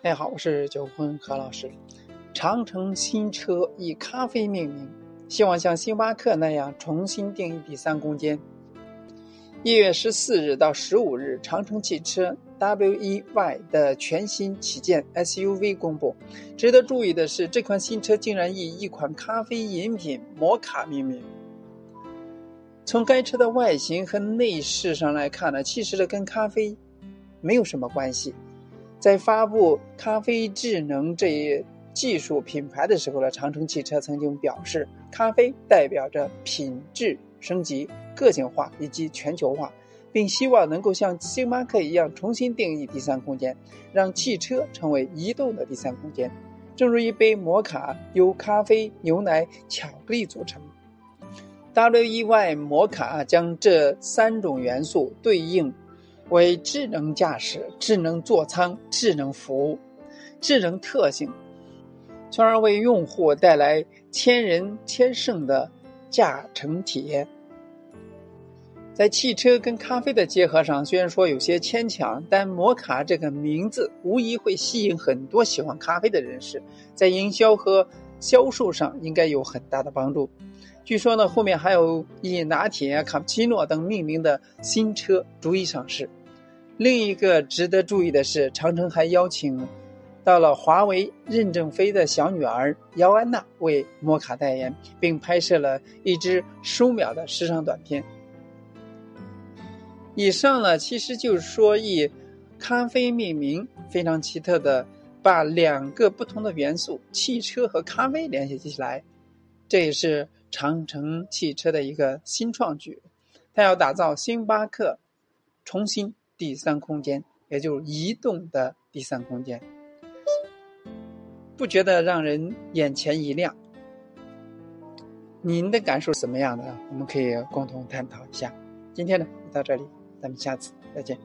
大家好，我是九坤何老师。长城新车以咖啡命名，希望像星巴克那样重新定义第三空间。一月十四日到十五日，长城汽车 W-E-Y 的全新旗舰 SUV 公布。值得注意的是，这款新车竟然以一款咖啡饮品摩卡命名。从该车的外形和内饰上来看呢，其实这跟咖啡没有什么关系。在发布咖啡智能这一技术品牌的时候呢，长城汽车曾经表示，咖啡代表着品质升级。个性化以及全球化，并希望能够像星巴克一样重新定义第三空间，让汽车成为移动的第三空间。正如一杯摩卡由咖啡、牛奶、巧克力组成，W-E-Y 摩卡将这三种元素对应为智能驾驶、智能座舱、智能服务、智能特性，从而为用户带来千人千胜的驾乘体验。在汽车跟咖啡的结合上，虽然说有些牵强，但摩卡这个名字无疑会吸引很多喜欢咖啡的人士，在营销和销售上应该有很大的帮助。据说呢，后面还有以拿铁、卡布奇诺等命名的新车逐一上市。另一个值得注意的是，长城还邀请到了华为任正非的小女儿姚安娜为摩卡代言，并拍摄了一支十五秒的时尚短片。以上呢，其实就是说以咖啡命名，非常奇特的把两个不同的元素汽车和咖啡联系起来，这也是长城汽车的一个新创举。它要打造星巴克重新第三空间，也就是移动的第三空间，不觉得让人眼前一亮？您的感受怎么样的？我们可以共同探讨一下。今天呢，就到这里。咱们下次再见。